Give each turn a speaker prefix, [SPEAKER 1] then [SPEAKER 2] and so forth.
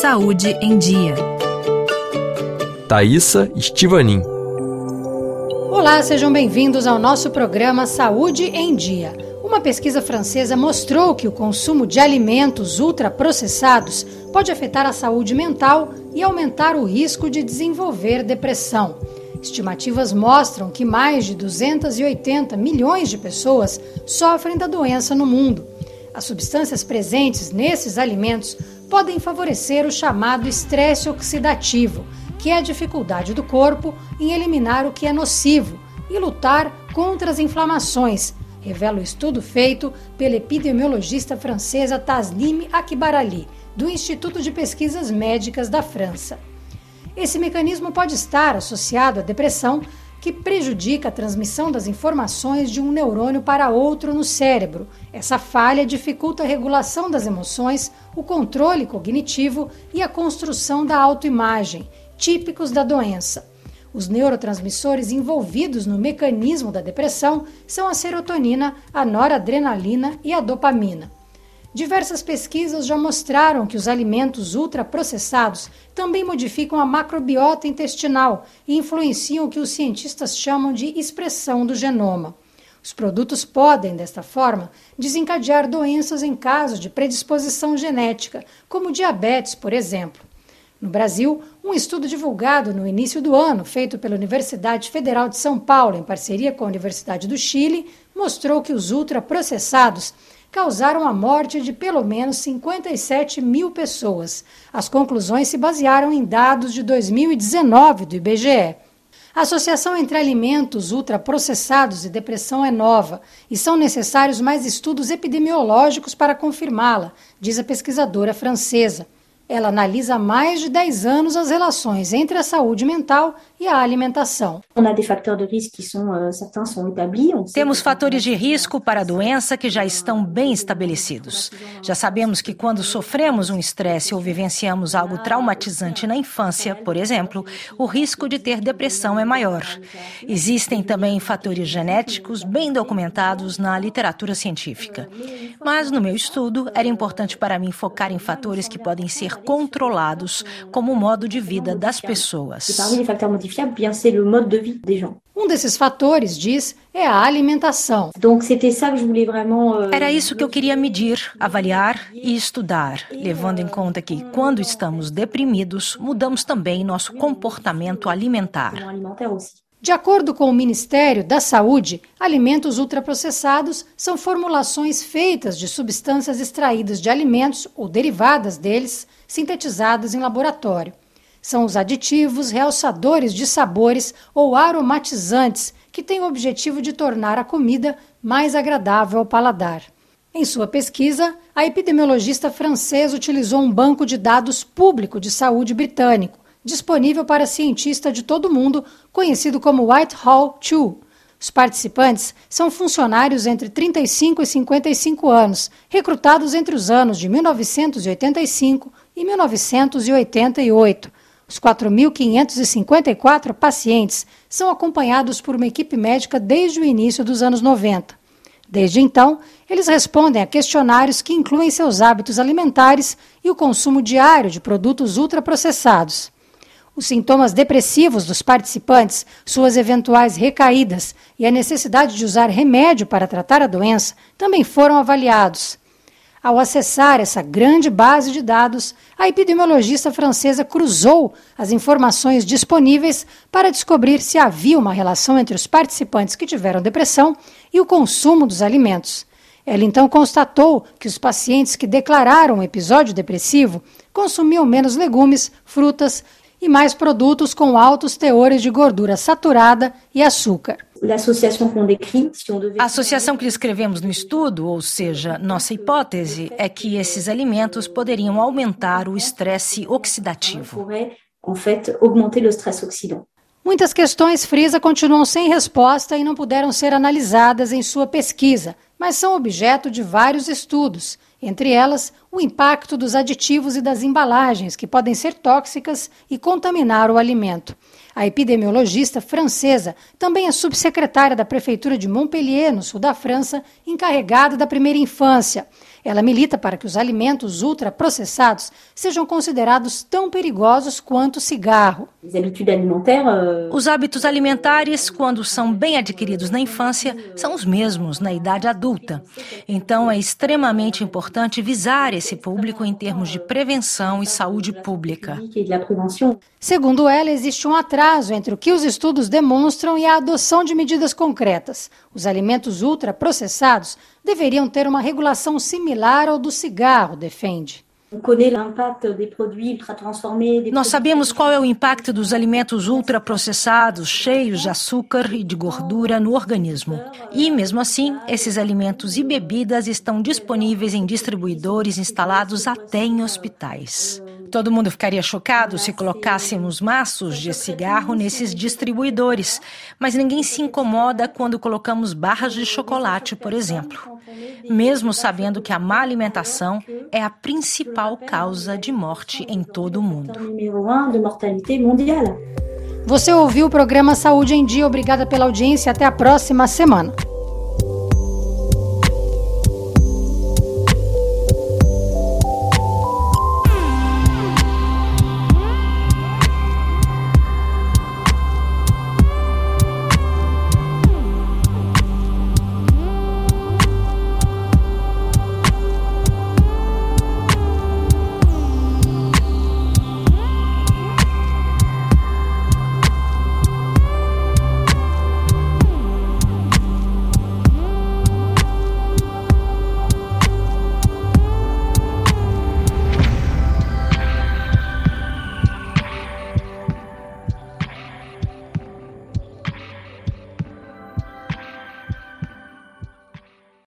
[SPEAKER 1] Saúde em Dia.
[SPEAKER 2] Thaisa Estivanin.
[SPEAKER 3] Olá, sejam bem-vindos ao nosso programa Saúde em Dia. Uma pesquisa francesa mostrou que o consumo de alimentos ultraprocessados pode afetar a saúde mental e aumentar o risco de desenvolver depressão. Estimativas mostram que mais de 280 milhões de pessoas sofrem da doença no mundo. As substâncias presentes nesses alimentos podem favorecer o chamado estresse oxidativo, que é a dificuldade do corpo em eliminar o que é nocivo e lutar contra as inflamações, revela o estudo feito pela epidemiologista francesa Tasnim Akbarali, do Instituto de Pesquisas Médicas da França. Esse mecanismo pode estar associado à depressão, que prejudica a transmissão das informações de um neurônio para outro no cérebro. Essa falha dificulta a regulação das emoções, o controle cognitivo e a construção da autoimagem, típicos da doença. Os neurotransmissores envolvidos no mecanismo da depressão são a serotonina, a noradrenalina e a dopamina. Diversas pesquisas já mostraram que os alimentos ultraprocessados também modificam a macrobiota intestinal e influenciam o que os cientistas chamam de expressão do genoma. Os produtos podem, desta forma, desencadear doenças em caso de predisposição genética, como diabetes, por exemplo. No Brasil, um estudo divulgado no início do ano, feito pela Universidade Federal de São Paulo, em parceria com a Universidade do Chile, mostrou que os ultraprocessados causaram a morte de pelo menos 57 mil pessoas. As conclusões se basearam em dados de 2019 do IBGE. A associação entre alimentos ultraprocessados e depressão é nova e são necessários mais estudos epidemiológicos para confirmá-la, diz a pesquisadora francesa. Ela analisa há mais de 10 anos as relações entre a saúde mental e a alimentação.
[SPEAKER 4] Euh,
[SPEAKER 5] Temos fatores de risco para a doença que já estão bem estabelecidos. Já sabemos que quando sofremos um estresse ou vivenciamos algo traumatizante na infância, por exemplo, o risco de ter depressão é maior. Existem também fatores genéticos bem documentados na literatura científica. Mas no meu estudo, era importante para mim focar em fatores que podem ser controlados como o modo de vida das pessoas.
[SPEAKER 3] Um desses fatores, diz, é a alimentação.
[SPEAKER 4] Euh,
[SPEAKER 5] Era isso que eu queria medir, avaliar e estudar, levando em conta que, quando estamos deprimidos, mudamos também nosso comportamento alimentar.
[SPEAKER 3] De acordo com o Ministério da Saúde, alimentos ultraprocessados são formulações feitas de substâncias extraídas de alimentos ou derivadas deles, sintetizadas em laboratório. São os aditivos, realçadores de sabores ou aromatizantes que têm o objetivo de tornar a comida mais agradável ao paladar. Em sua pesquisa, a epidemiologista francesa utilizou um banco de dados público de saúde britânico disponível para cientistas de todo o mundo, conhecido como Whitehall 2. Os participantes são funcionários entre 35 e 55 anos, recrutados entre os anos de 1985 e 1988. Os 4.554 pacientes são acompanhados por uma equipe médica desde o início dos anos 90. Desde então, eles respondem a questionários que incluem seus hábitos alimentares e o consumo diário de produtos ultraprocessados. Os sintomas depressivos dos participantes, suas eventuais recaídas e a necessidade de usar remédio para tratar a doença também foram avaliados. Ao acessar essa grande base de dados, a epidemiologista francesa cruzou as informações disponíveis para descobrir se havia uma relação entre os participantes que tiveram depressão e o consumo dos alimentos. Ela então constatou que os pacientes que declararam um episódio depressivo consumiam menos legumes, frutas, e mais produtos com altos teores de gordura saturada e açúcar.
[SPEAKER 5] A associação que descrevemos no estudo, ou seja, nossa hipótese, é que esses alimentos poderiam aumentar o estresse oxidativo.
[SPEAKER 3] Muitas questões Frisa continuam sem resposta e não puderam ser analisadas em sua pesquisa, mas são objeto de vários estudos, entre elas o impacto dos aditivos e das embalagens, que podem ser tóxicas e contaminar o alimento. A epidemiologista francesa também é subsecretária da Prefeitura de Montpellier, no sul da França, encarregada da primeira infância. Ela milita para que os alimentos ultraprocessados sejam considerados tão perigosos quanto o cigarro.
[SPEAKER 5] Euh, os hábitos alimentares, quando são bem adquiridos na infância, são os mesmos na idade adulta. Então, é extremamente importante visar esse público em termos de prevenção e saúde pública.
[SPEAKER 3] Segundo ela, existe um atraso entre o que os estudos demonstram e a adoção de medidas concretas. Os alimentos ultraprocessados deveriam ter uma regulação similar ao do cigarro, defende.
[SPEAKER 5] Nós sabemos qual é o impacto dos alimentos ultraprocessados, cheios de açúcar e de gordura no organismo. E, mesmo assim, esses alimentos e bebidas estão disponíveis em distribuidores instalados até em hospitais. Todo mundo ficaria chocado se colocássemos maços de cigarro nesses distribuidores, mas ninguém se incomoda quando colocamos barras de chocolate, por exemplo. Mesmo sabendo que a má alimentação é a principal causa de morte em todo o mundo.
[SPEAKER 3] Você ouviu o programa Saúde em Dia. Obrigada pela audiência. Até a próxima semana.